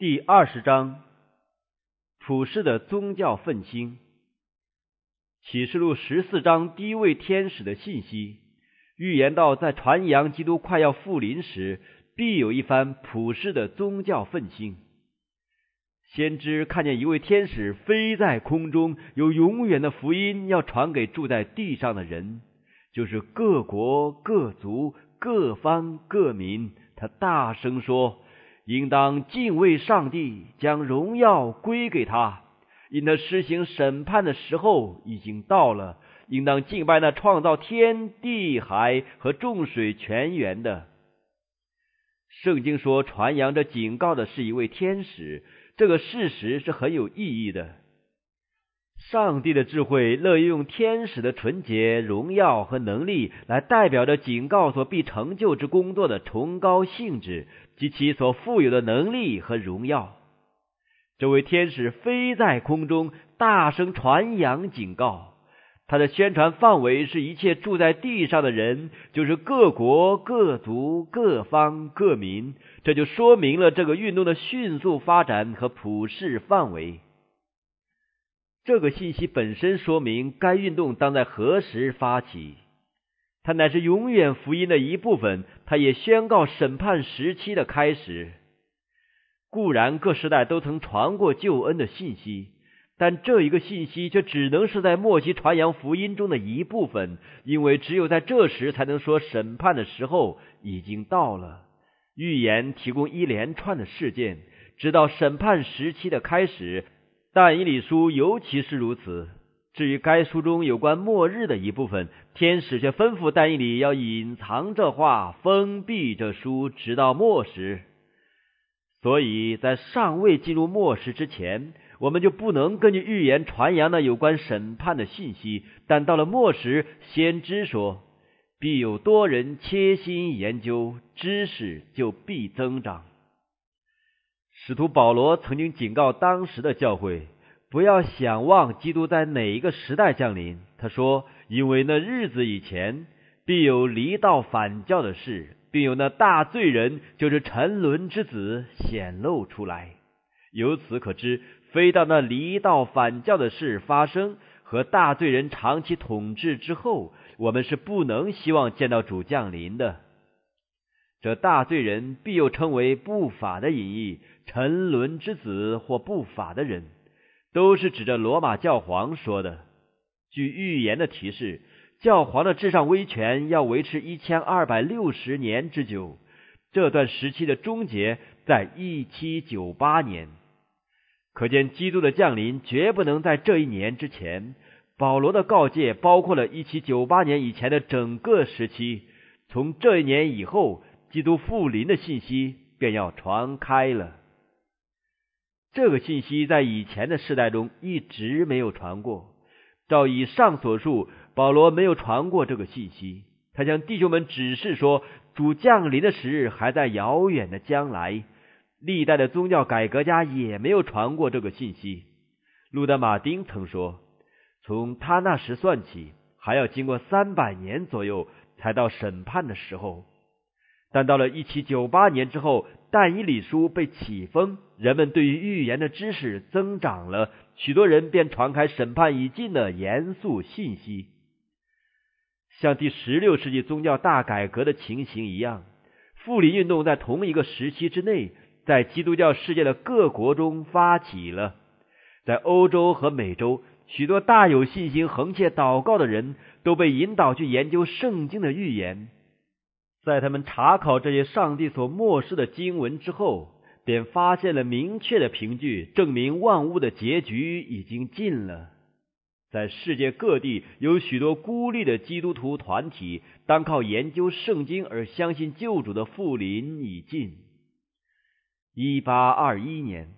第二十章，普世的宗教愤青。启示录十四章第一位天使的信息，预言到在传扬基督快要复临时，必有一番普世的宗教愤青。先知看见一位天使飞在空中，有永远的福音要传给住在地上的人，就是各国、各族、各方、各民。他大声说。应当敬畏上帝，将荣耀归给他，因他施行审判的时候已经到了。应当敬拜那创造天地海和众水泉源的。圣经说，传扬着警告的是一位天使，这个事实是很有意义的。上帝的智慧乐意用天使的纯洁、荣耀和能力来代表着警告所必成就之工作的崇高性质。及其所富有的能力和荣耀，这位天使飞在空中，大声传扬警告。他的宣传范围是一切住在地上的人，就是各国、各族、各方、各民。这就说明了这个运动的迅速发展和普世范围。这个信息本身说明该运动当在何时发起。它乃是永远福音的一部分，它也宣告审判时期的开始。固然各时代都曾传过救恩的信息，但这一个信息却只能是在末期传扬福音中的一部分，因为只有在这时才能说审判的时候已经到了。预言提供一连串的事件，直到审判时期的开始。但以理书尤其是如此。至于该书中有关末日的一部分，天使却吩咐但以理要隐藏这话，封闭这书，直到末时。所以在尚未进入末时之前，我们就不能根据预言传扬那有关审判的信息。但到了末时，先知说，必有多人切心研究，知识就必增长。使徒保罗曾经警告当时的教会。不要想望基督在哪一个时代降临。他说：“因为那日子以前，必有离道反教的事，并有那大罪人，就是沉沦之子显露出来。由此可知，非到那离道反教的事发生和大罪人长期统治之后，我们是不能希望见到主降临的。这大罪人必又称为不法的隐逸，沉沦之子或不法的人。”都是指着罗马教皇说的。据预言的提示，教皇的至上威权要维持一千二百六十年之久。这段时期的终结在一七九八年。可见基督的降临绝不能在这一年之前。保罗的告诫包括了一七九八年以前的整个时期。从这一年以后，基督复临的信息便要传开了。这个信息在以前的世代中一直没有传过。照以上所述，保罗没有传过这个信息。他向弟兄们指示说，主降临的时日还在遥远的将来。历代的宗教改革家也没有传过这个信息。路德马丁曾说，从他那时算起，还要经过三百年左右，才到审判的时候。但到了一七九八年之后。但以理书被启封，人们对于预言的知识增长了，许多人便传开审判已尽的严肃信息。像第十六世纪宗教大改革的情形一样，复临运动在同一个时期之内，在基督教世界的各国中发起了。在欧洲和美洲，许多大有信心、横切祷告的人都被引导去研究圣经的预言。在他们查考这些上帝所漠视的经文之后，便发现了明确的凭据，证明万物的结局已经尽了。在世界各地有许多孤立的基督徒团体，单靠研究圣经而相信救主的复临已尽。一八二一年，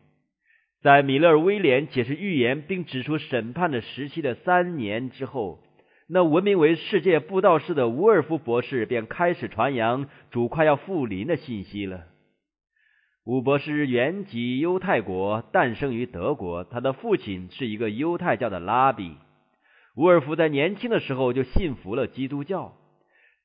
在米勒威廉解释预言并指出审判的时期的三年之后。那闻名为世界布道士的伍尔夫博士便开始传扬主快要复临的信息了。伍博士原籍犹太国，诞生于德国，他的父亲是一个犹太教的拉比。伍尔夫在年轻的时候就信服了基督教。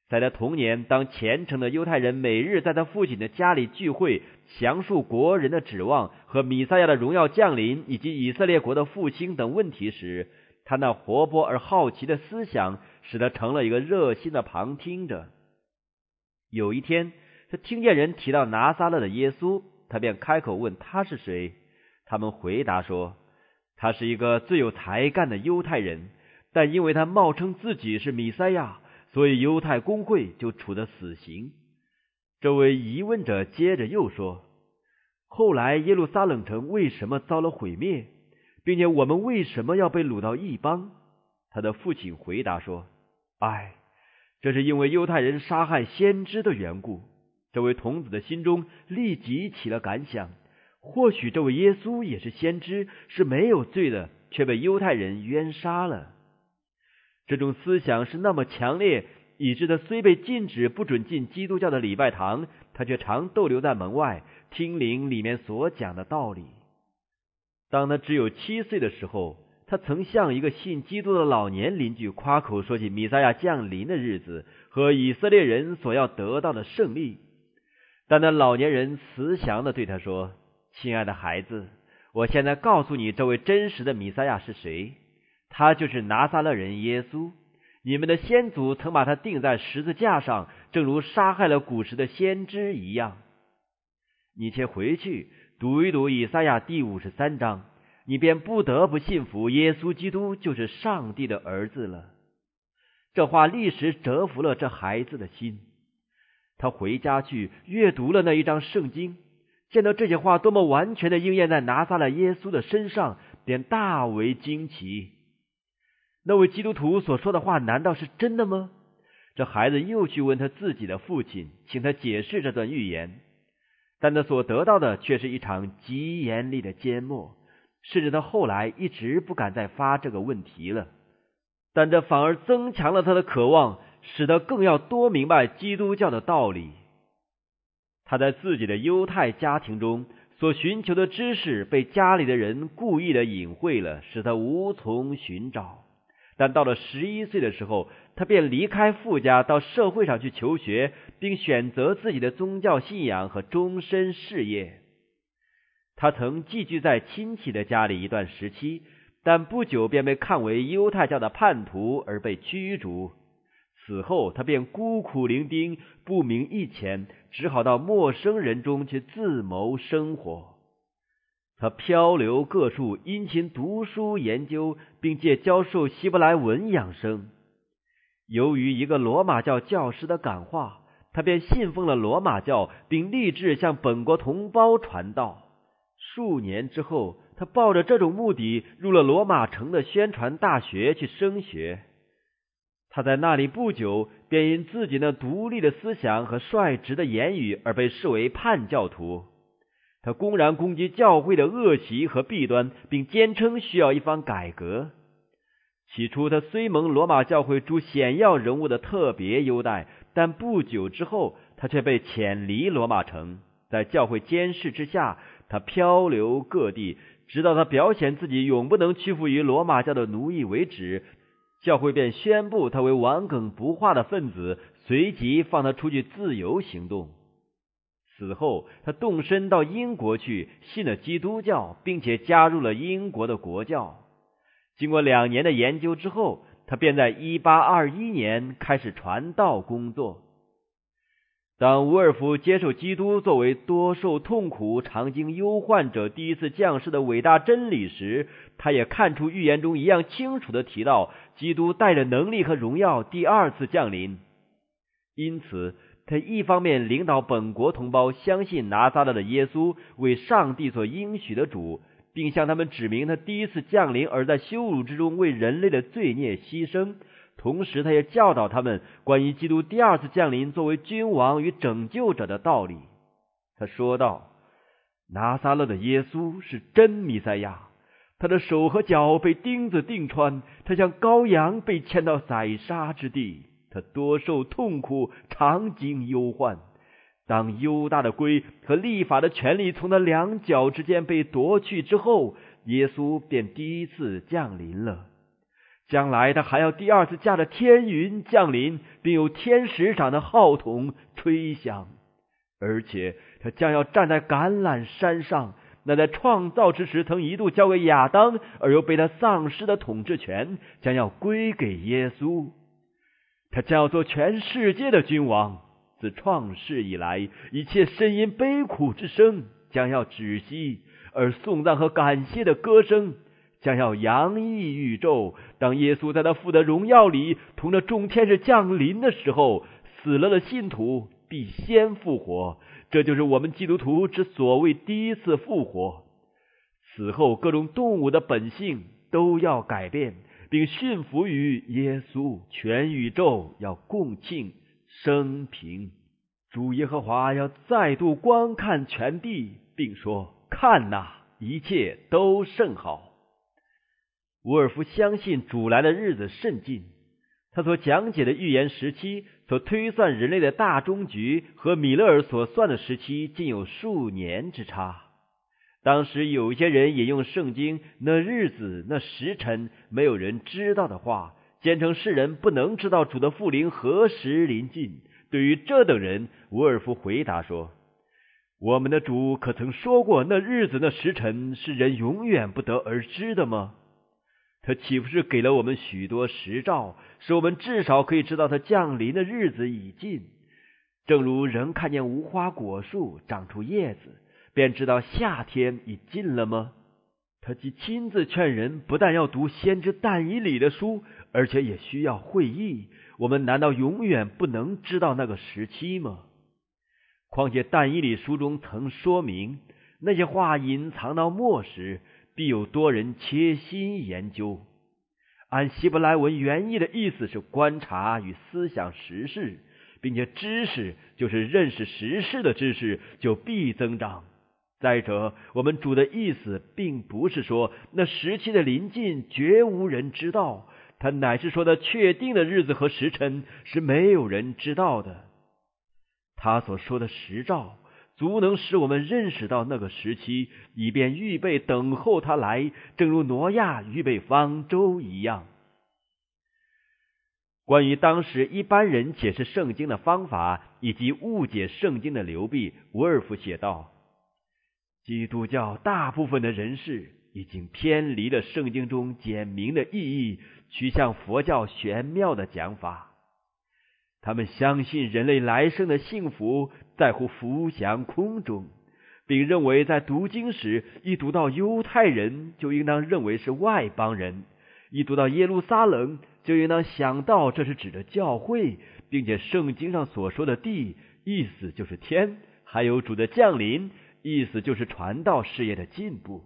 在他童年，当虔诚的犹太人每日在他父亲的家里聚会，详述国人的指望和米赛亚的荣耀降临，以及以色列国的复兴等问题时，他那活泼而好奇的思想使他成了一个热心的旁听者。有一天，他听见人提到拿撒勒的耶稣，他便开口问他是谁。他们回答说，他是一个最有才干的犹太人，但因为他冒称自己是弥赛亚，所以犹太公会就处的死刑。这位疑问者接着又说：“后来耶路撒冷城为什么遭了毁灭，并且我们为什么要被掳到异邦？”他的父亲回答说：“唉，这是因为犹太人杀害先知的缘故。”这位童子的心中立即起了感想。或许这位耶稣也是先知，是没有罪的，却被犹太人冤杀了。这种思想是那么强烈，以致他虽被禁止不准进基督教的礼拜堂，他却常逗留在门外听灵里面所讲的道理。当他只有七岁的时候，他曾向一个信基督的老年邻居夸口说起弥赛亚降临的日子和以色列人所要得到的胜利，但那老年人慈祥的对他说。亲爱的孩子，我现在告诉你，这位真实的弥赛亚是谁？他就是拿撒勒人耶稣。你们的先祖曾把他钉在十字架上，正如杀害了古时的先知一样。你且回去读一读以赛亚第五十三章，你便不得不信服耶稣基督就是上帝的儿子了。这话立时折服了这孩子的心。他回家去阅读了那一章圣经。见到这些话多么完全的应验在拿撒勒耶稣的身上，便大为惊奇。那位基督徒所说的话难道是真的吗？这孩子又去问他自己的父亲，请他解释这段预言，但他所得到的却是一场极严厉的缄默，甚至他后来一直不敢再发这个问题了。但这反而增强了他的渴望，使得更要多明白基督教的道理。他在自己的犹太家庭中所寻求的知识被家里的人故意的隐晦了，使他无从寻找。但到了十一岁的时候，他便离开富家到社会上去求学，并选择自己的宗教信仰和终身事业。他曾寄居在亲戚的家里一段时期，但不久便被看为犹太教的叛徒而被驱逐。此后，他便孤苦伶仃，不明一钱，只好到陌生人中去自谋生活。他漂流各处，殷勤读书研究，并借教授希伯来文养生。由于一个罗马教教师的感化，他便信奉了罗马教，并立志向本国同胞传道。数年之后，他抱着这种目的入了罗马城的宣传大学去升学。他在那里不久，便因自己那独立的思想和率直的言语而被视为叛教徒。他公然攻击教会的恶习和弊端，并坚称需要一番改革。起初，他虽蒙罗马教会诸显要人物的特别优待，但不久之后，他却被遣离罗马城。在教会监视之下，他漂流各地，直到他表现自己永不能屈服于罗马教的奴役为止。教会便宣布他为顽梗不化的分子，随即放他出去自由行动。此后，他动身到英国去，信了基督教，并且加入了英国的国教。经过两年的研究之后，他便在一八二一年开始传道工作。当伍尔夫接受基督作为多受痛苦、常经忧患者第一次降世的伟大真理时，他也看出预言中一样清楚的提到，基督带着能力和荣耀第二次降临。因此，他一方面领导本国同胞相信拿撒勒的耶稣为上帝所应许的主，并向他们指明他第一次降临而在羞辱之中为人类的罪孽牺牲。同时，他也教导他们关于基督第二次降临作为君王与拯救者的道理。他说道：“拿撒勒的耶稣是真弥赛亚，他的手和脚被钉子钉穿，他像羔羊被牵到宰杀之地，他多受痛苦，常经忧患。当犹大的规和立法的权利从他两脚之间被夺去之后，耶稣便第一次降临了。”将来他还要第二次驾着天云降临，并有天使长的号筒吹响，而且他将要站在橄榄山上。那在创造之时曾一度交给亚当而又被他丧失的统治权，将要归给耶稣。他将要做全世界的君王。自创世以来，一切呻吟悲苦之声将要止息，而颂赞和感谢的歌声将要洋溢宇宙。当耶稣在他父的荣耀里同着众天使降临的时候，死了的信徒必先复活。这就是我们基督徒之所谓第一次复活。此后，各种动物的本性都要改变，并驯服于耶稣。全宇宙要共庆生平。主耶和华要再度观看全地，并说：“看哪，一切都甚好。”伍尔夫相信主来的日子甚近。他所讲解的预言时期。所推算人类的大终局和米勒尔所算的时期，竟有数年之差。当时有些人引用圣经那日子、那时辰没有人知道的话，坚称世人不能知道主的复临何时临近。对于这等人，伍尔夫回答说：“我们的主可曾说过那日子、那时辰是人永远不得而知的吗？”他岂不是给了我们许多实兆，使我们至少可以知道他降临的日子已近？正如人看见无花果树长出叶子，便知道夏天已近了吗？他既亲自劝人，不但要读先知但以里的书，而且也需要会意。我们难道永远不能知道那个时期吗？况且但以里书中曾说明，那些话隐藏到末时。必有多人切心研究。按希伯来文原意的意思是观察与思想时事，并且知识就是认识时事的知识就必增长。再者，我们主的意思并不是说那时期的临近绝无人知道，他乃是说的确定的日子和时辰是没有人知道的。他所说的时兆。足能使我们认识到那个时期，以便预备等候他来，正如挪亚预备方舟一样。关于当时一般人解释圣经的方法以及误解圣经的流弊，伍尔夫写道：基督教大部分的人士已经偏离了圣经中简明的意义，趋向佛教玄妙的讲法。他们相信人类来生的幸福在乎浮翔空中，并认为在读经时，一读到犹太人就应当认为是外邦人；一读到耶路撒冷就应当想到这是指的教会，并且圣经上所说的地意思就是天，还有主的降临意思就是传道事业的进步。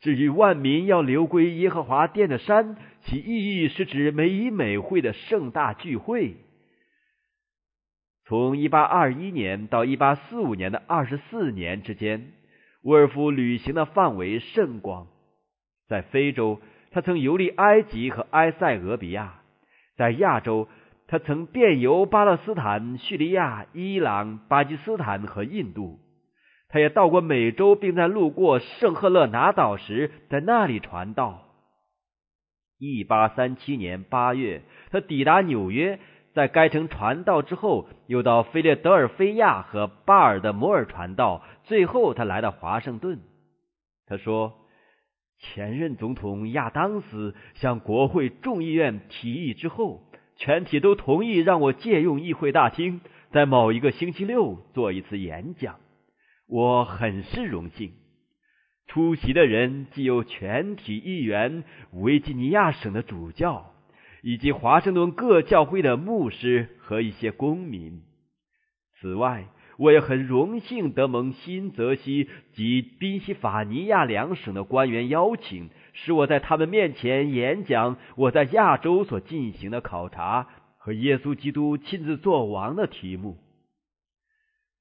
至于万民要流归耶和华殿的山，其意义是指美以美会的盛大聚会。从一八二一年到一八四五年的二十四年之间，沃尔夫旅行的范围甚广。在非洲，他曾游历埃及和埃塞俄比亚；在亚洲，他曾遍游巴勒斯坦、叙利亚、伊朗、巴基斯坦和印度。他也到过美洲，并在路过圣赫勒拿岛时，在那里传道。一八三七年八月，他抵达纽约。在该城传道之后，又到菲列德尔菲亚和巴尔的摩尔传道，最后他来到华盛顿。他说：“前任总统亚当斯向国会众议院提议之后，全体都同意让我借用议会大厅，在某一个星期六做一次演讲。我很是荣幸。出席的人既有全体议员、维吉尼亚省的主教。”以及华盛顿各教会的牧师和一些公民。此外，我也很荣幸得蒙新泽西及宾夕法尼亚两省的官员邀请，使我在他们面前演讲我在亚洲所进行的考察和耶稣基督亲自作王的题目。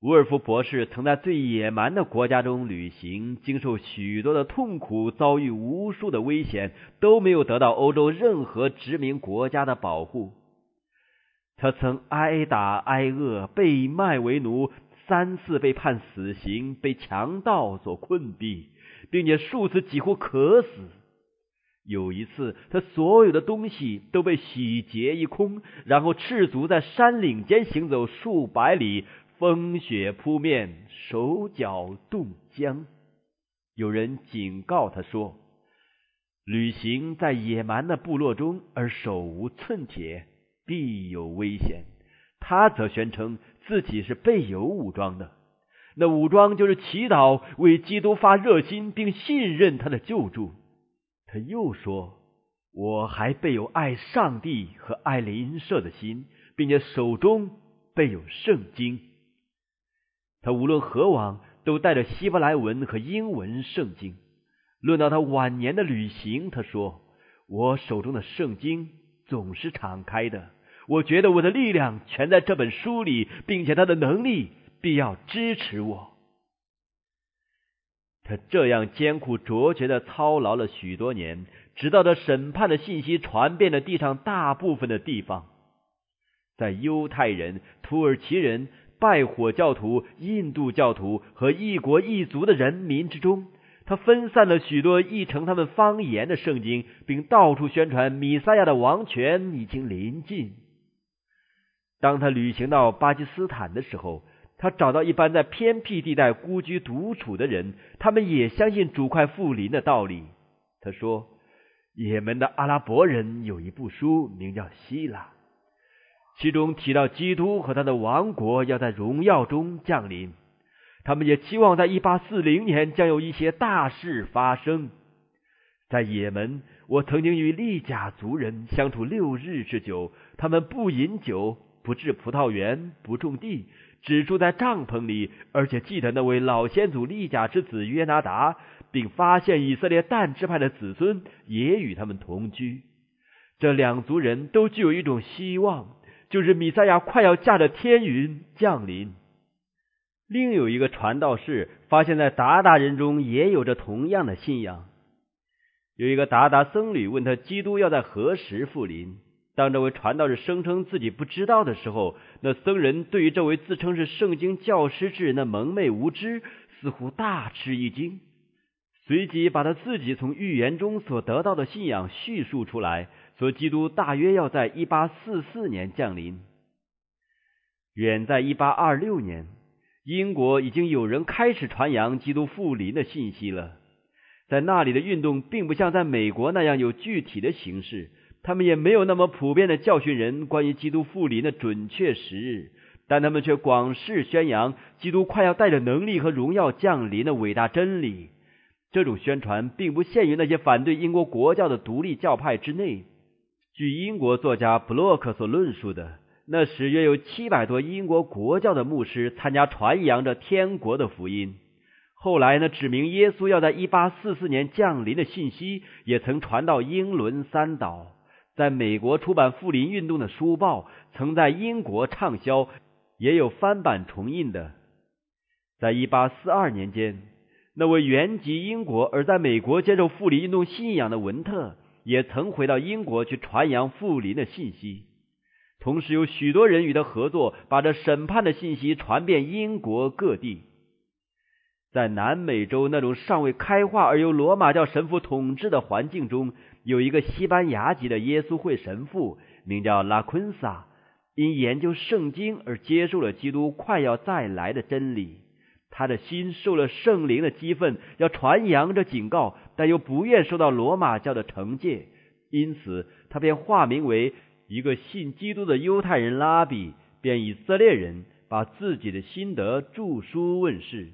伍尔夫博士曾在最野蛮的国家中旅行，经受许多的痛苦，遭遇无数的危险，都没有得到欧洲任何殖民国家的保护。他曾挨打挨饿，被卖为奴，三次被判死刑，被强盗所困毙，并且数次几乎渴死。有一次，他所有的东西都被洗劫一空，然后赤足在山岭间行走数百里，风雪扑面，手脚冻僵。有人警告他说：“旅行在野蛮的部落中，而手无寸铁，必有危险。”他则宣称自己是备有武装的，那武装就是祈祷，为基督发热心，并信任他的救助。他又说：“我还备有爱上帝和爱邻舍的心，并且手中备有圣经。”他无论何往，都带着希伯来文和英文圣经。论到他晚年的旅行，他说：“我手中的圣经总是敞开的。我觉得我的力量全在这本书里，并且他的能力必要支持我。”他这样艰苦卓绝的操劳了许多年，直到这审判的信息传遍了地上大部分的地方，在犹太人、土耳其人、拜火教徒、印度教徒和异国异族的人民之中，他分散了许多译成他们方言的圣经，并到处宣传米赛亚的王权已经临近。当他旅行到巴基斯坦的时候。他找到一般在偏僻地带孤居独处的人，他们也相信主快复临的道理。他说：“也门的阿拉伯人有一部书，名叫《希腊》，其中提到基督和他的王国要在荣耀中降临。他们也期望在一八四零年将有一些大事发生。在也门，我曾经与利甲族人相处六日之久，他们不饮酒，不治葡萄园，不种地。”只住在帐篷里，而且记得那位老先祖利甲之子约拿达，并发现以色列但支派的子孙也与他们同居。这两族人都具有一种希望，就是米赛亚快要驾着天云降临。另有一个传道士发现，在鞑靼人中也有着同样的信仰。有一个鞑靼僧侣问他：基督要在何时复临？当这位传道士声称自己不知道的时候，那僧人对于这位自称是圣经教师之人的蒙昧无知，似乎大吃一惊，随即把他自己从预言中所得到的信仰叙述出来，说基督大约要在一八四四年降临。远在一八二六年，英国已经有人开始传扬基督复临的信息了，在那里的运动并不像在美国那样有具体的形式。他们也没有那么普遍的教训人关于基督复临的准确时日，但他们却广示宣扬基督快要带着能力和荣耀降临的伟大真理。这种宣传并不限于那些反对英国国教的独立教派之内。据英国作家布洛克所论述的，那时约有七百多英国国教的牧师参加传扬着天国的福音。后来呢，指明耶稣要在一八四四年降临的信息也曾传到英伦三岛。在美国出版复临运动的书报，曾在英国畅销，也有翻版重印的。在一八四二年间，那位原籍英国而在美国接受复临运动信仰的文特，也曾回到英国去传扬复临的信息。同时，有许多人与他合作，把这审判的信息传遍英国各地。在南美洲那种尚未开化而由罗马教神父统治的环境中。有一个西班牙籍的耶稣会神父，名叫拉昆萨，因研究圣经而接受了基督快要再来的真理。他的心受了圣灵的激愤，要传扬着警告，但又不愿受到罗马教的惩戒，因此他便化名为一个信基督的犹太人拉比，便以色列人把自己的心得著书问世。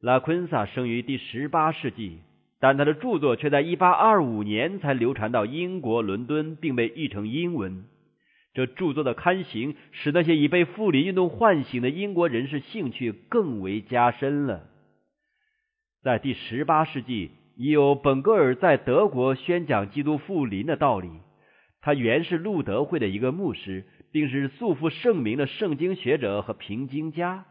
拉昆萨生于第十八世纪。但他的著作却在1825年才流传到英国伦敦，并被译成英文。这著作的刊行，使那些已被复临运动唤醒的英国人士兴趣更为加深了。在第十八世纪，已有本格尔在德国宣讲基督复临的道理。他原是路德会的一个牧师，并是素负盛名的圣经学者和评经家。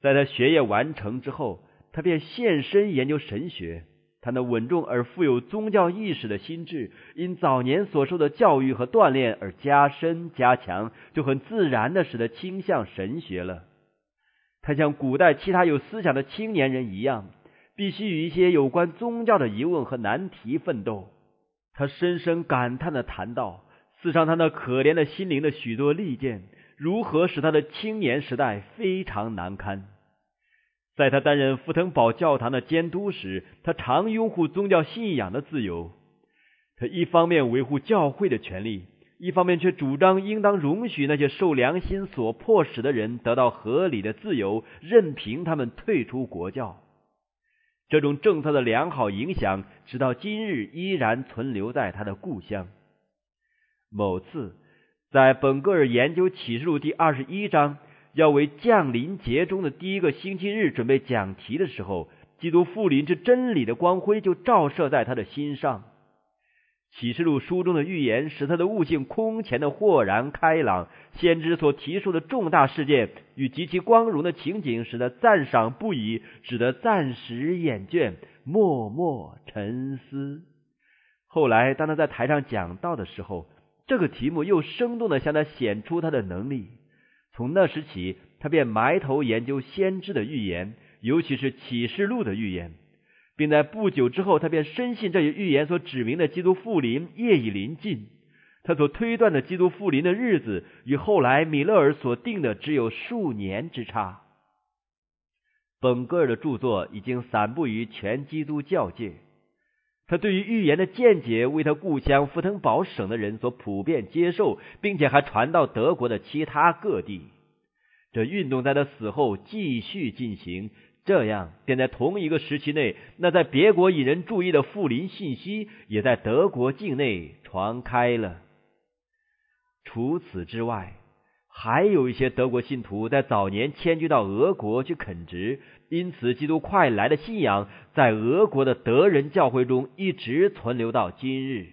在他学业完成之后，他便献身研究神学。他那稳重而富有宗教意识的心智，因早年所受的教育和锻炼而加深加强，就很自然的使得倾向神学了。他像古代其他有思想的青年人一样，必须与一些有关宗教的疑问和难题奋斗。他深深感叹的谈到，刺伤他那可怜的心灵的许多利剑，如何使他的青年时代非常难堪。”在他担任福腾堡教堂的监督时，他常拥护宗教信仰的自由。他一方面维护教会的权利，一方面却主张应当容许那些受良心所迫使的人得到合理的自由，任凭他们退出国教。这种政策的良好影响，直到今日依然存留在他的故乡。某次，在本格尔研究启示录第二十一章。要为降临节中的第一个星期日准备讲题的时候，基督复临之真理的光辉就照射在他的心上。启示录书中的预言使他的悟性空前的豁然开朗，先知所提出的重大事件与极其光荣的情景使他赞赏不已，使得暂时厌倦，默默沉思。后来，当他在台上讲道的时候，这个题目又生动的向他显出他的能力。从那时起，他便埋头研究先知的预言，尤其是启示录的预言，并在不久之后，他便深信这一预言所指明的基督复临业已临近。他所推断的基督复临的日子，与后来米勒尔所定的只有数年之差。本格尔的著作已经散布于全基督教界，他对于预言的见解为他故乡福腾堡省的人所普遍接受，并且还传到德国的其他各地。这运动在他死后继续进行，这样便在同一个时期内，那在别国引人注意的富林信息也在德国境内传开了。除此之外，还有一些德国信徒在早年迁居到俄国去垦殖，因此基督快来的信仰在俄国的德人教会中一直存留到今日。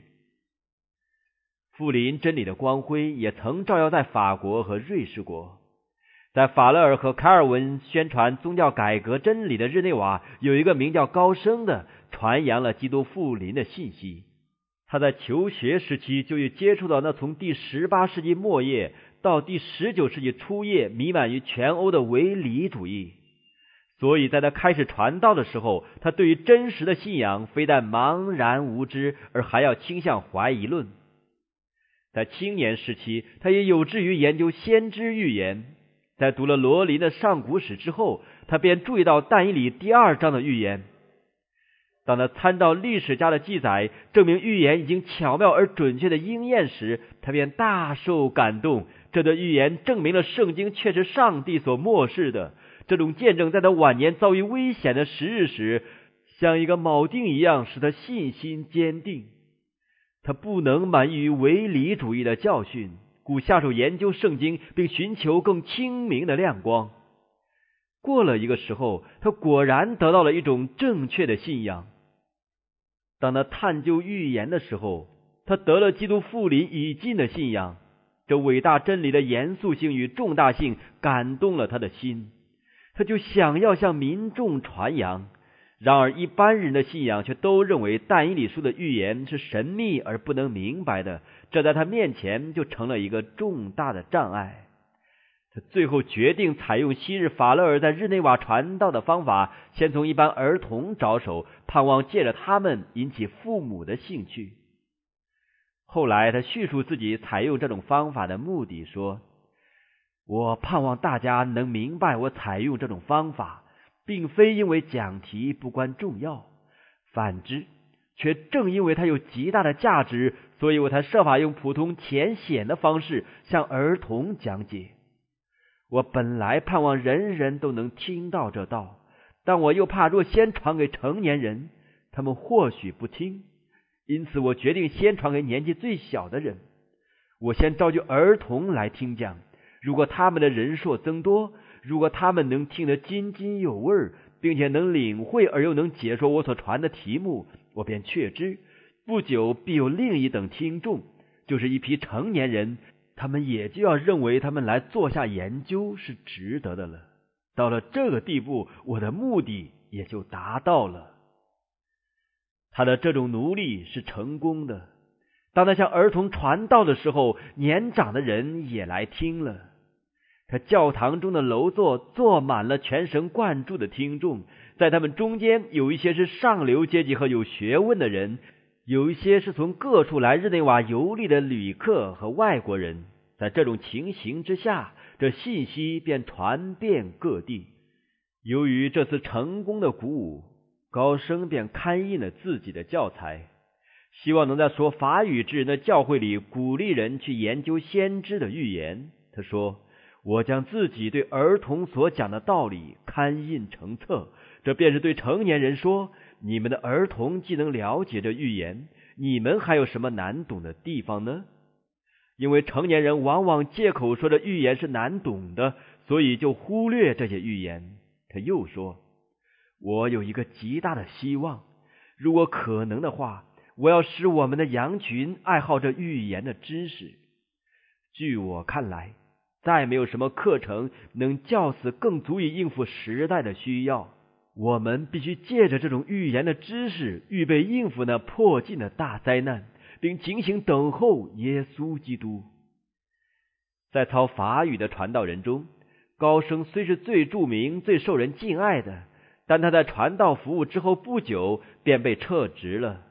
富林真理的光辉也曾照耀在法国和瑞士国。在法勒尔和凯尔文宣传宗教改革真理的日内瓦，有一个名叫高升的，传扬了基督复临的信息。他在求学时期就已接触到那从第十八世纪末叶到第十九世纪初叶弥漫于全欧的唯理主义，所以在他开始传道的时候，他对于真实的信仰非但茫然无知，而还要倾向怀疑论。在青年时期，他也有志于研究先知预言。在读了罗琳的上古史之后，他便注意到但以理第二章的预言。当他参照历史家的记载，证明预言已经巧妙而准确的应验时，他便大受感动。这段预言证明了圣经却是上帝所漠视的。这种见证在他晚年遭遇危险的时日时，像一个铆钉一样，使他信心坚定。他不能满意于唯理主义的教训。故下手研究圣经，并寻求更清明的亮光。过了一个时候，他果然得到了一种正确的信仰。当他探究预言的时候，他得了基督复临已尽的信仰。这伟大真理的严肃性与重大性感动了他的心，他就想要向民众传扬。然而，一般人的信仰却都认为但以理书的预言是神秘而不能明白的。这在他面前就成了一个重大的障碍。他最后决定采用昔日法勒尔在日内瓦传道的方法，先从一般儿童着手，盼望借着他们引起父母的兴趣。后来，他叙述自己采用这种方法的目的，说：“我盼望大家能明白，我采用这种方法，并非因为讲题不关重要，反之。”却正因为它有极大的价值，所以我才设法用普通浅显的方式向儿童讲解。我本来盼望人人都能听到这道，但我又怕若先传给成年人，他们或许不听，因此我决定先传给年纪最小的人。我先召集儿童来听讲，如果他们的人数增多，如果他们能听得津津有味，并且能领会而又能解说我所传的题目。我便确知，不久必有另一等听众，就是一批成年人，他们也就要认为他们来做下研究是值得的了。到了这个地步，我的目的也就达到了。他的这种努力是成功的。当他向儿童传道的时候，年长的人也来听了。他教堂中的楼座坐满了全神贯注的听众。在他们中间有一些是上流阶级和有学问的人，有一些是从各处来日内瓦游历的旅客和外国人。在这种情形之下，这信息便传遍各地。由于这次成功的鼓舞，高升便刊印了自己的教材，希望能在说法语之人的教会里鼓励人去研究先知的预言。他说：“我将自己对儿童所讲的道理刊印成册，这便是对成年人说。”你们的儿童既能了解这预言，你们还有什么难懂的地方呢？因为成年人往往借口说这预言是难懂的，所以就忽略这些预言。他又说：“我有一个极大的希望，如果可能的话，我要使我们的羊群爱好这预言的知识。据我看来，再没有什么课程能教死更足以应付时代的需要。”我们必须借着这种预言的知识，预备应付那迫近的大灾难，并警醒等候耶稣基督。在操法语的传道人中，高升虽是最著名、最受人敬爱的，但他在传道服务之后不久便被撤职了。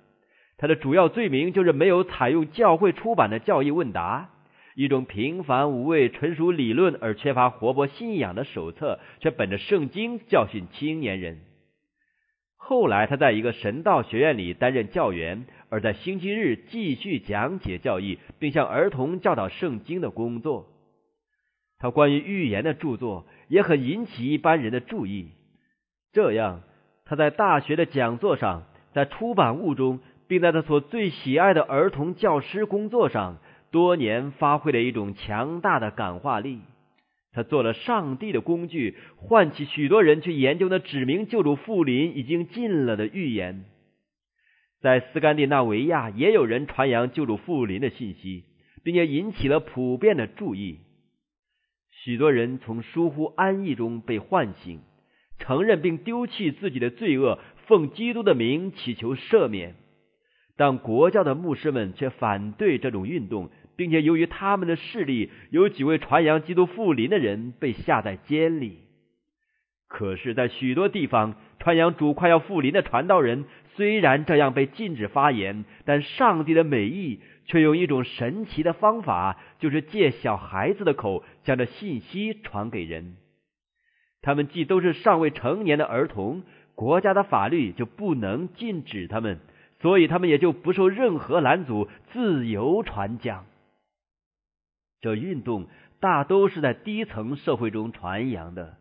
他的主要罪名就是没有采用教会出版的教义问答。一种平凡无味、纯属理论而缺乏活泼信仰的手册，却本着圣经教训青年人。后来，他在一个神道学院里担任教员，而在星期日继续讲解教义，并向儿童教导圣经的工作。他关于预言的著作也很引起一般人的注意。这样，他在大学的讲座上，在出版物中，并在他所最喜爱的儿童教师工作上。多年发挥了一种强大的感化力，他做了上帝的工具，唤起许多人去研究那指明救主复临已经近了的预言。在斯堪的纳维亚，也有人传扬救主复临的信息，并且引起了普遍的注意。许多人从疏忽安逸中被唤醒，承认并丢弃自己的罪恶，奉基督的名祈求赦免。但国教的牧师们却反对这种运动。并且由于他们的势力，有几位传扬基督复临的人被下在监里。可是，在许多地方，传扬主快要复临的传道人虽然这样被禁止发言，但上帝的美意却用一种神奇的方法，就是借小孩子的口将这信息传给人。他们既都是尚未成年的儿童，国家的法律就不能禁止他们，所以他们也就不受任何拦阻，自由传讲。这运动大都是在低层社会中传扬的，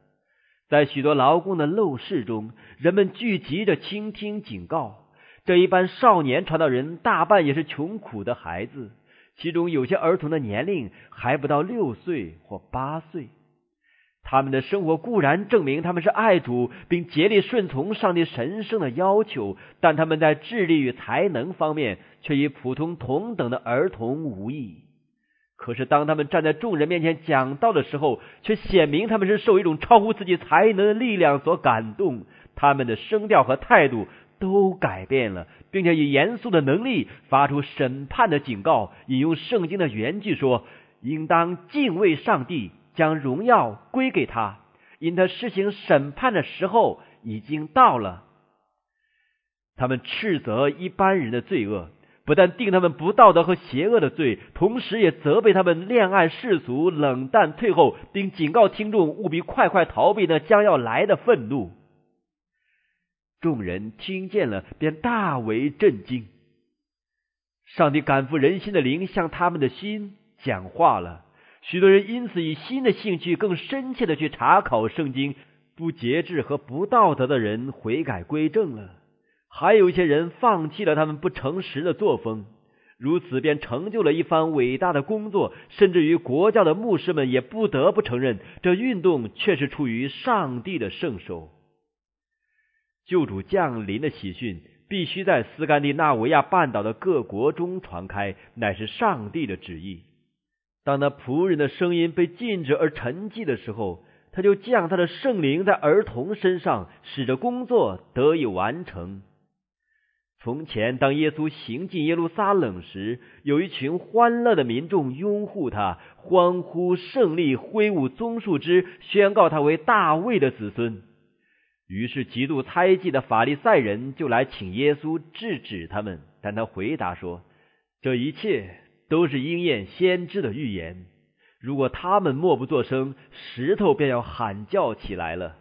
在许多劳工的陋室中，人们聚集着倾听警告。这一般少年传道人大半也是穷苦的孩子，其中有些儿童的年龄还不到六岁或八岁。他们的生活固然证明他们是爱主，并竭力顺从上帝神圣的要求，但他们在智力与才能方面却与普通同等的儿童无异。可是，当他们站在众人面前讲道的时候，却显明他们是受一种超乎自己才能的力量所感动。他们的声调和态度都改变了，并且以严肃的能力发出审判的警告。引用圣经的原句说：“应当敬畏上帝，将荣耀归给他，因他施行审判的时候已经到了。”他们斥责一般人的罪恶。不但定他们不道德和邪恶的罪，同时也责备他们恋爱世俗、冷淡退后，并警告听众务必快快逃避那将要来的愤怒。众人听见了，便大为震惊。上帝感负人心的灵向他们的心讲话了，许多人因此以新的兴趣更深切的去查考圣经，不节制和不道德的人悔改归正了。还有一些人放弃了他们不诚实的作风，如此便成就了一番伟大的工作。甚至于国教的牧师们也不得不承认，这运动却是出于上帝的圣手。救主降临的喜讯必须在斯堪的纳维亚半岛的各国中传开，乃是上帝的旨意。当那仆人的声音被禁止而沉寂的时候，他就降他的圣灵在儿童身上，使得工作得以完成。从前，当耶稣行进耶路撒冷时，有一群欢乐的民众拥护他，欢呼胜利，挥舞棕树枝，宣告他为大卫的子孙。于是，极度猜忌的法利赛人就来请耶稣制止他们，但他回答说：“这一切都是应验先知的预言。如果他们默不作声，石头便要喊叫起来了。”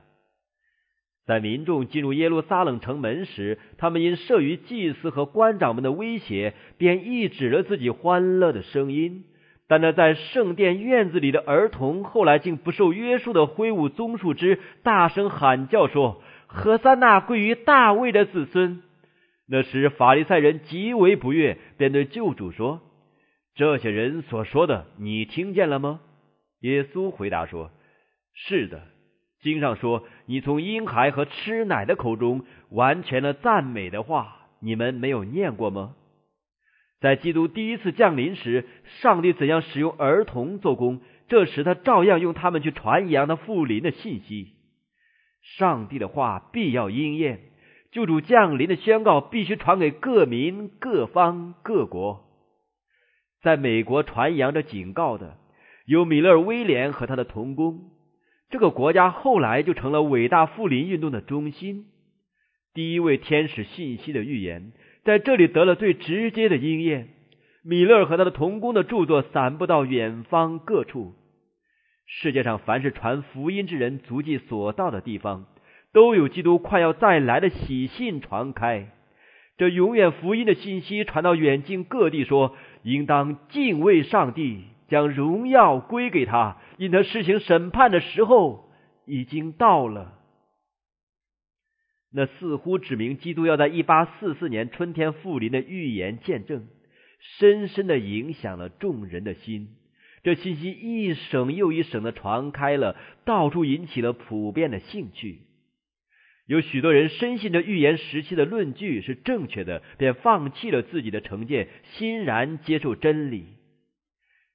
在民众进入耶路撒冷城门时，他们因慑于祭司和官长们的威胁，便抑制了自己欢乐的声音。但那在圣殿院子里的儿童，后来竟不受约束的挥舞棕树枝，大声喊叫说：“何塞纳归于大卫的子孙。”那时法利赛人极为不悦，便对救主说：“这些人所说的，你听见了吗？”耶稣回答说：“是的。”经上说：“你从婴孩和吃奶的口中完全了赞美的话，你们没有念过吗？”在基督第一次降临时，上帝怎样使用儿童做工，这时他照样用他们去传扬他复临的信息。上帝的话必要应验，救主降临的宣告必须传给各民、各方、各国。在美国传扬着警告的有米勒·威廉和他的同工。这个国家后来就成了伟大复临运动的中心。第一位天使信息的预言在这里得了最直接的应验。米勒和他的同工的著作散布到远方各处。世界上凡是传福音之人足迹所到的地方，都有基督快要再来的喜信传开。这永远福音的信息传到远近各地，说应当敬畏上帝。将荣耀归给他，因他施行审判的时候已经到了。那似乎指明基督要在一八四四年春天复临的预言见证，深深的影响了众人的心。这信息一省又一省的传开了，到处引起了普遍的兴趣。有许多人深信这预言时期的论据是正确的，便放弃了自己的成见，欣然接受真理。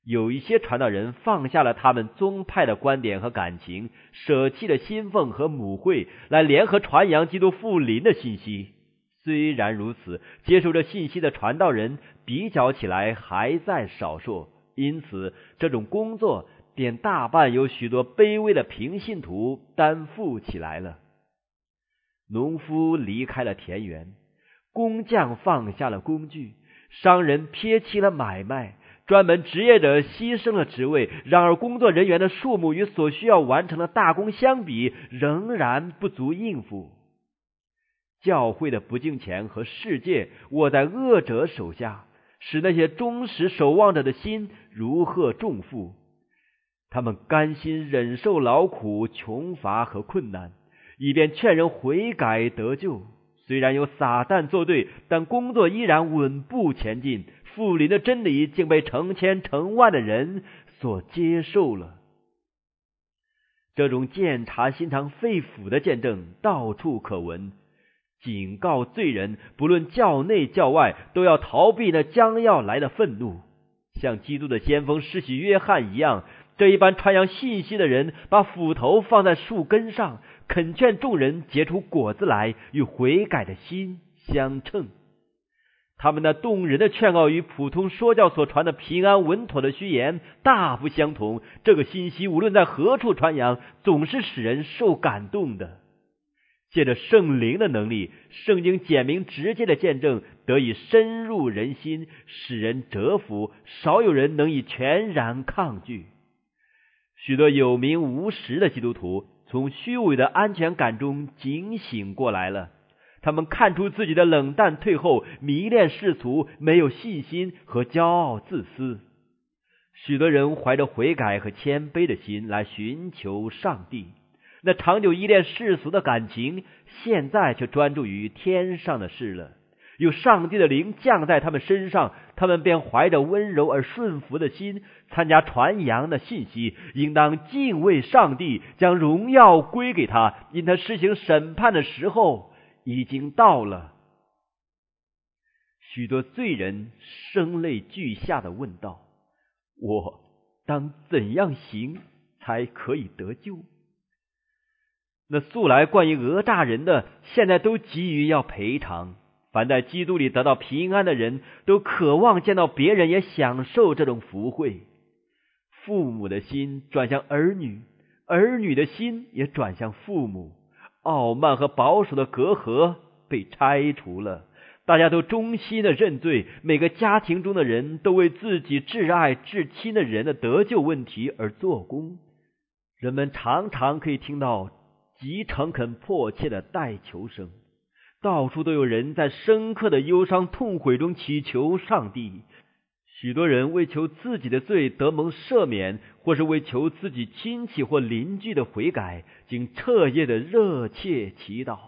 有一些传道人放下了他们宗派的观点和感情，舍弃了新奉和母会，来联合传扬基督复临的信息。虽然如此，接受这信息的传道人比较起来还在少数，因此这种工作便大半由许多卑微的平信徒担负起来了。农夫离开了田园，工匠放下了工具，商人撇弃了买卖。专门职业者牺牲了职位，然而工作人员的数目与所需要完成的大功相比，仍然不足应付。教会的不敬钱和世界握在恶者手下，使那些忠实守望者的心如荷重负。他们甘心忍受劳苦、穷乏和困难，以便劝人悔改得救。虽然有撒旦作对，但工作依然稳步前进。复临的真理竟被成千成万的人所接受了。这种鉴察心肠肺腑的见证到处可闻，警告罪人，不论教内教外，都要逃避那将要来的愤怒。像基督的先锋施洗约翰一样，这一般传扬信息的人，把斧头放在树根上，恳劝众人结出果子来，与悔改的心相称。他们那动人的劝告与普通说教所传的平安稳妥的虚言大不相同。这个信息无论在何处传扬，总是使人受感动的。借着圣灵的能力，圣经简明直接的见证得以深入人心，使人折服。少有人能以全然抗拒。许多有名无实的基督徒从虚伪的安全感中警醒过来了。他们看出自己的冷淡退后、迷恋世俗、没有信心和骄傲自私。许多人怀着悔改和谦卑的心来寻求上帝，那长久依恋世俗的感情，现在却专注于天上的事了。有上帝的灵降在他们身上，他们便怀着温柔而顺服的心参加传扬的信息，应当敬畏上帝，将荣耀归给他，因他施行审判的时候。已经到了。许多罪人声泪俱下的问道：“我当怎样行才可以得救？”那素来惯于讹诈人的，现在都急于要赔偿。凡在基督里得到平安的人，都渴望见到别人也享受这种福惠。父母的心转向儿女，儿女的心也转向父母。傲慢和保守的隔阂被拆除了。大家都衷心的认罪，每个家庭中的人都为自己挚爱至亲的人的得救问题而做工。人们常常可以听到极诚恳迫切的代求声，到处都有人在深刻的忧伤痛悔中祈求上帝。许多人为求自己的罪得蒙赦免，或是为求自己亲戚或邻居的悔改，经彻夜的热切祈祷。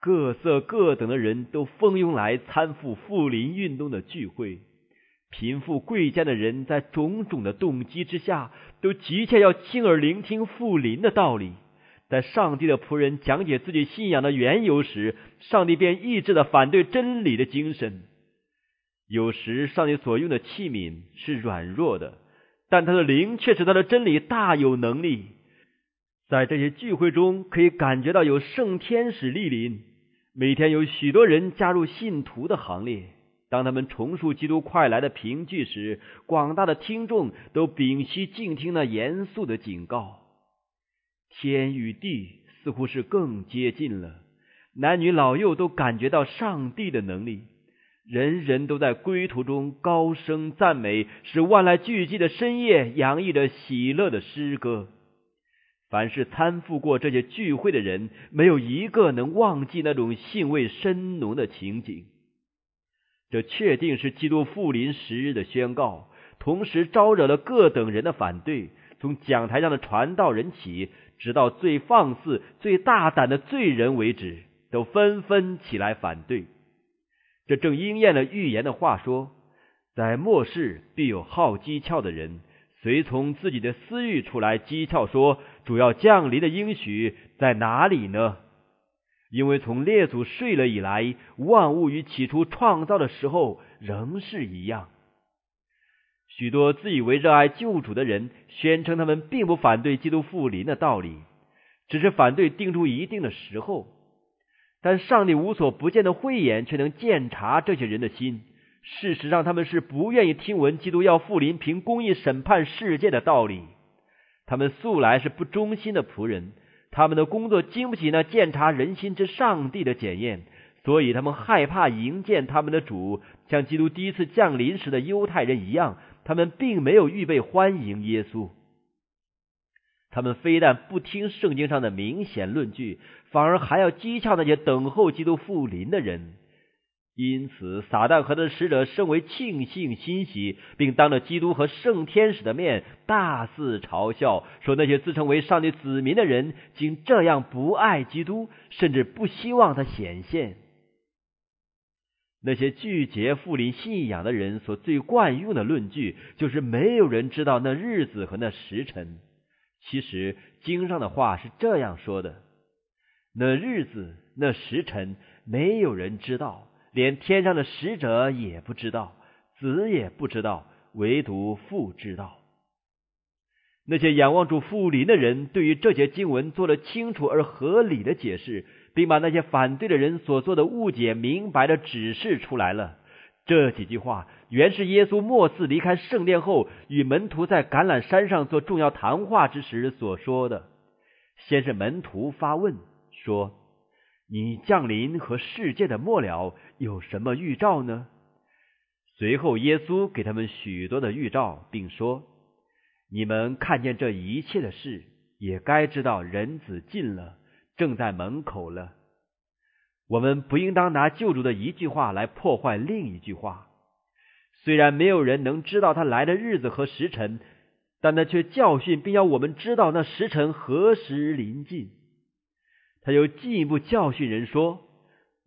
各色各等的人都蜂拥来参赴富林运动的聚会，贫富贵贱的人在种种的动机之下，都急切要亲耳聆听富林的道理。在上帝的仆人讲解自己信仰的缘由时，上帝便抑制了反对真理的精神。有时，上帝所用的器皿是软弱的，但他的灵却使他的真理大有能力。在这些聚会中，可以感觉到有圣天使莅临。每天有许多人加入信徒的行列。当他们重述基督快来的凭据时，广大的听众都屏息静听那严肃的警告。天与地似乎是更接近了，男女老幼都感觉到上帝的能力。人人都在归途中高声赞美，使万籁俱寂的深夜洋溢着喜乐的诗歌。凡是参赴过这些聚会的人，没有一个能忘记那种兴味深浓的情景。这确定是基督复临时日的宣告，同时招惹了各等人的反对。从讲台上的传道人起，直到最放肆、最大胆的罪人为止，都纷纷起来反对。这正应验了预言的话说：在末世必有好机巧的人。随从自己的私欲出来讥诮说：“主要降临的应许在哪里呢？”因为从列祖睡了以来，万物与起初创造的时候仍是一样。许多自以为热爱救主的人宣称，他们并不反对基督复临的道理，只是反对定出一定的时候。但上帝无所不见的慧眼却能鉴察这些人的心。事实上，他们是不愿意听闻基督要复临凭公义审判世界的道理。他们素来是不忠心的仆人，他们的工作经不起那鉴察人心之上帝的检验，所以他们害怕迎见他们的主，像基督第一次降临时的犹太人一样。他们并没有预备欢迎耶稣。他们非但不听圣经上的明显论据，反而还要讥诮那些等候基督复临的人。因此，撒旦和他的使者甚为庆幸欣喜，并当着基督和圣天使的面大肆嘲笑，说那些自称为上帝子民的人竟这样不爱基督，甚至不希望他显现。那些拒绝复临信仰的人所最惯用的论据，就是没有人知道那日子和那时辰。其实经上的话是这样说的：那日子、那时辰，没有人知道。连天上的使者也不知道，子也不知道，唯独父知道。那些仰望住父临的人，对于这节经文做了清楚而合理的解释，并把那些反对的人所做的误解明白的指示出来了。这几句话原是耶稣末次离开圣殿后，与门徒在橄榄山上做重要谈话之时所说的。先是门徒发问说。你降临和世界的末了有什么预兆呢？随后耶稣给他们许多的预兆，并说：“你们看见这一切的事，也该知道人子近了，正在门口了。我们不应当拿救主的一句话来破坏另一句话。虽然没有人能知道他来的日子和时辰，但他却教训并要我们知道那时辰何时临近。”他又进一步教训人说：“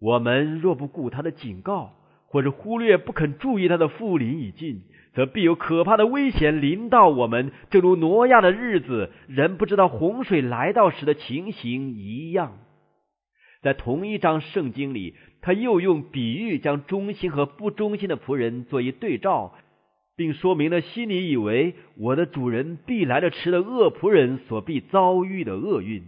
我们若不顾他的警告，或者忽略不肯注意他的复临已近，则必有可怕的危险临到我们，正如挪亚的日子，人不知道洪水来到时的情形一样。”在同一章圣经里，他又用比喻将忠心和不忠心的仆人做一对照，并说明了心里以为我的主人必来的迟的恶仆人所必遭遇的厄运。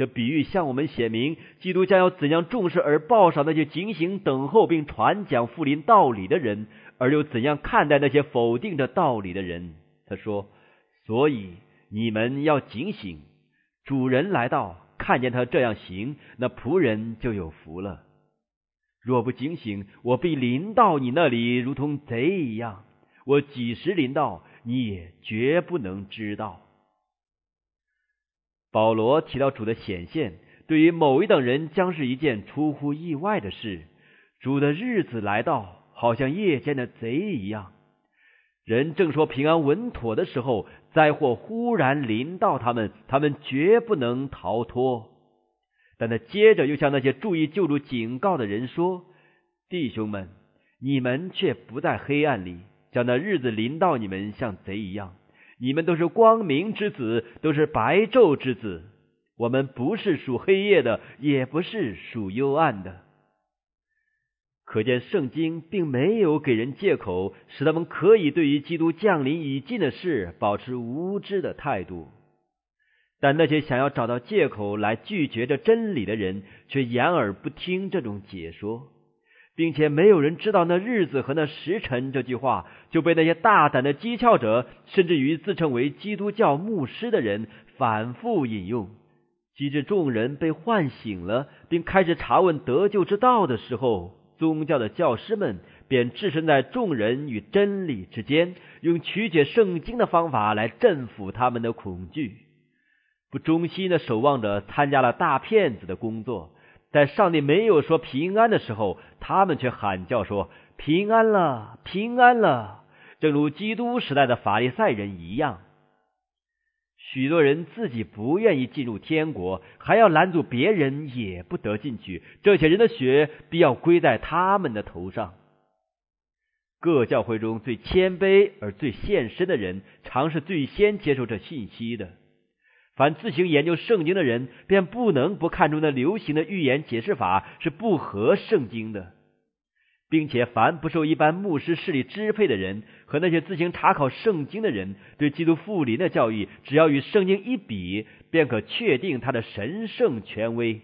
这比喻向我们写明，基督将要怎样重视而报赏那些警醒等候并传讲复临道理的人，而又怎样看待那些否定着道理的人。他说：“所以你们要警醒，主人来到，看见他这样行，那仆人就有福了。若不警醒，我必临到你那里，如同贼一样。我几时临到，你也绝不能知道。保罗提到主的显现，对于某一等人将是一件出乎意外的事。主的日子来到，好像夜间的贼一样。人正说平安稳妥的时候，灾祸忽然临到他们，他们绝不能逃脱。但他接着又向那些注意救助警告的人说：“弟兄们，你们却不在黑暗里，叫那日子临到你们像贼一样。你们都是光明之子，都是白昼之子。我们不是属黑夜的，也不是属幽暗的。”可见圣经并没有给人借口，使他们可以对于基督降临已尽的事保持无知的态度。但那些想要找到借口来拒绝这真理的人，却掩耳不听这种解说，并且没有人知道那日子和那时辰。这句话就被那些大胆的讥诮者，甚至于自称为基督教牧师的人反复引用，及至众人被唤醒了，并开始查问得救之道的时候。宗教的教师们便置身在众人与真理之间，用曲解圣经的方法来镇抚他们的恐惧。不忠心的守望者参加了大骗子的工作，在上帝没有说平安的时候，他们却喊叫说平安了，平安了，正如基督时代的法利赛人一样。许多人自己不愿意进入天国，还要拦阻别人也不得进去。这些人的血必要归在他们的头上。各教会中最谦卑而最献身的人，常是最先接受这信息的。凡自行研究圣经的人，便不能不看出那流行的预言解释法是不合圣经的。并且，凡不受一般牧师势力支配的人和那些自行查考圣经的人，对基督复临的教义，只要与圣经一比，便可确定他的神圣权威。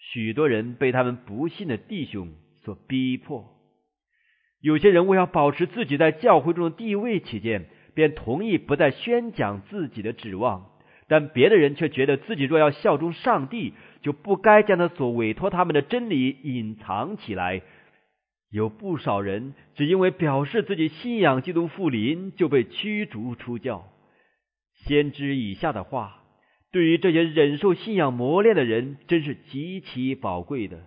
许多人被他们不信的弟兄所逼迫，有些人为要保持自己在教会中的地位起见，便同意不再宣讲自己的指望；但别的人却觉得自己若要效忠上帝，就不该将他所委托他们的真理隐藏起来。有不少人只因为表示自己信仰基督复临，就被驱逐出教。先知以下的话，对于这些忍受信仰磨练的人，真是极其宝贵的。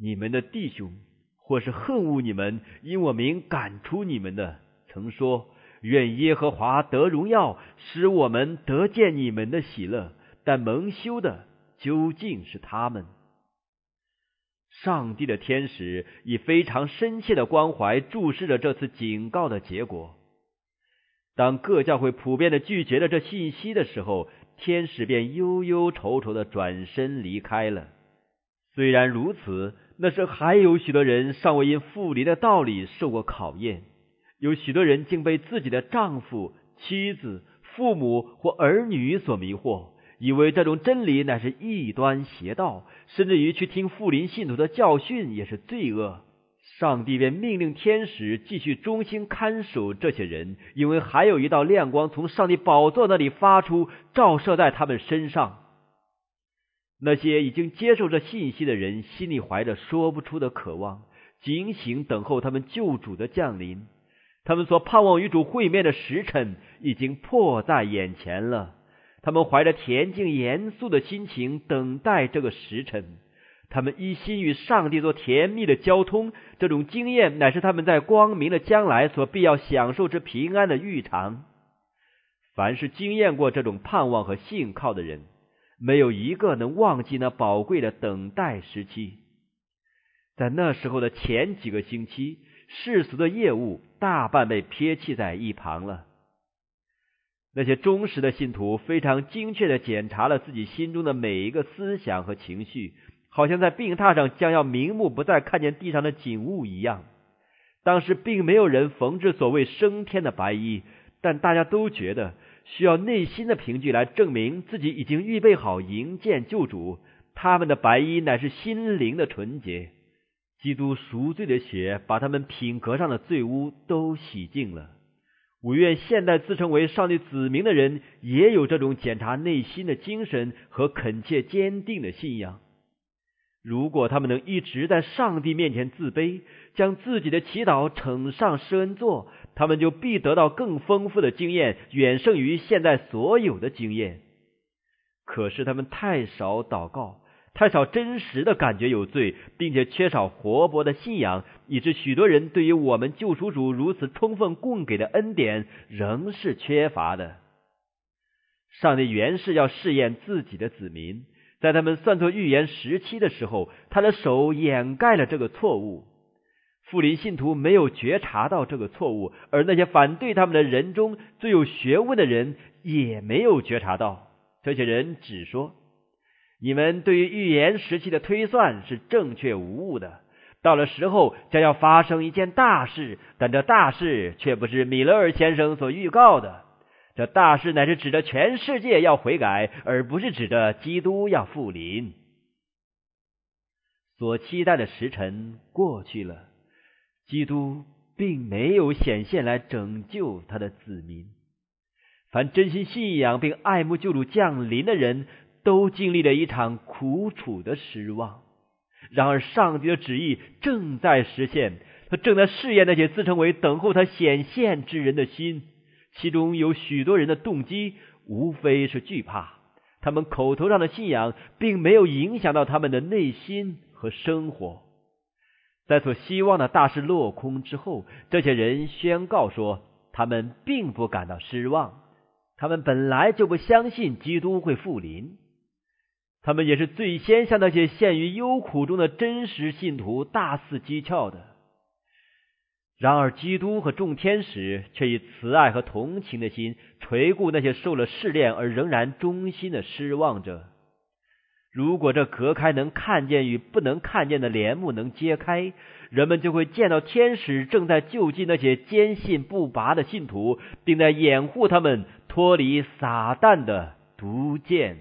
你们的弟兄或是恨恶你们，因我名赶出你们的，曾说：“愿耶和华得荣耀，使我们得见你们的喜乐。”但蒙羞的。究竟是他们？上帝的天使以非常深切的关怀注视着这次警告的结果。当各教会普遍的拒绝了这信息的时候，天使便忧忧愁愁的转身离开了。虽然如此，那时还有许多人尚未因复临的道理受过考验，有许多人竟被自己的丈夫、妻子、父母或儿女所迷惑。以为这种真理乃是异端邪道，甚至于去听富林信徒的教训也是罪恶。上帝便命令天使继续忠心看守这些人，因为还有一道亮光从上帝宝座那里发出，照射在他们身上。那些已经接受这信息的人，心里怀着说不出的渴望，警醒等候他们救主的降临。他们所盼望与主会面的时辰，已经迫在眼前了。他们怀着恬静严肃的心情等待这个时辰，他们一心与上帝做甜蜜的交通。这种经验乃是他们在光明的将来所必要享受之平安的预尝。凡是经验过这种盼望和信靠的人，没有一个能忘记那宝贵的等待时期。在那时候的前几个星期，世俗的业务大半被撇弃在一旁了。那些忠实的信徒非常精确的检查了自己心中的每一个思想和情绪，好像在病榻上将要瞑目不再看见地上的景物一样。当时并没有人缝制所谓升天的白衣，但大家都觉得需要内心的凭据来证明自己已经预备好迎见救主。他们的白衣乃是心灵的纯洁，基督赎罪的血把他们品格上的罪污都洗净了。我愿现代自称为上帝子民的人也有这种检查内心的精神和恳切坚定的信仰。如果他们能一直在上帝面前自卑，将自己的祈祷呈上施恩座，他们就必得到更丰富的经验，远胜于现在所有的经验。可是他们太少祷告，太少真实的感觉有罪，并且缺少活泼的信仰，以致许多人对于我们救赎主如此充分供给的恩典仍是缺乏的。上帝原是要试验自己的子民。在他们算作预言时期的时候，他的手掩盖了这个错误。富林信徒没有觉察到这个错误，而那些反对他们的人中最有学问的人也没有觉察到。这些人只说：“你们对于预言时期的推算是正确无误的。到了时候，将要发生一件大事，但这大事却不是米勒尔先生所预告的。”这大事乃是指着全世界要悔改，而不是指着基督要复临。所期待的时辰过去了，基督并没有显现来拯救他的子民。凡真心信仰并爱慕救主降临的人，都经历了一场苦楚的失望。然而，上帝的旨意正在实现，他正在试验那些自称为等候他显现之人的心。其中有许多人的动机无非是惧怕，他们口头上的信仰并没有影响到他们的内心和生活。在所希望的大事落空之后，这些人宣告说，他们并不感到失望，他们本来就不相信基督会复临，他们也是最先向那些陷于忧苦中的真实信徒大肆讥诮的。然而，基督和众天使却以慈爱和同情的心垂顾那些受了试炼而仍然忠心的失望者。如果这隔开能看见与不能看见的帘幕能揭开，人们就会见到天使正在救济那些坚信不拔的信徒，并在掩护他们脱离撒旦的毒箭。